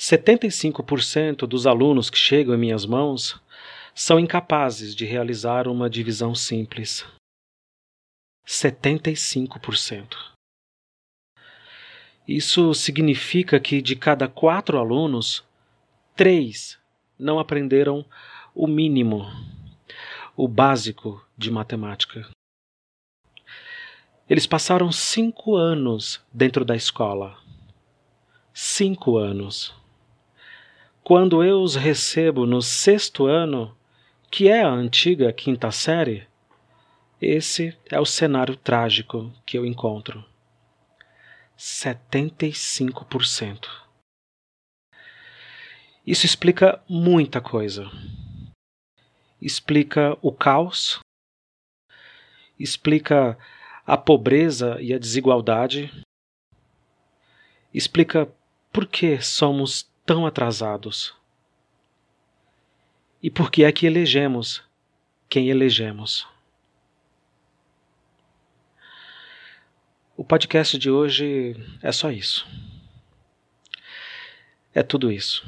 75% dos alunos que chegam em minhas mãos são incapazes de realizar uma divisão simples. 75%. Isso significa que de cada quatro alunos, três não aprenderam o mínimo, o básico de matemática. Eles passaram cinco anos dentro da escola. Cinco anos. Quando eu os recebo no sexto ano, que é a antiga quinta série, esse é o cenário trágico que eu encontro. 75%. Isso explica muita coisa. Explica o caos, explica a pobreza e a desigualdade, explica por que somos tão atrasados e por que é que elegemos quem elegemos. O podcast de hoje é só isso. É tudo isso.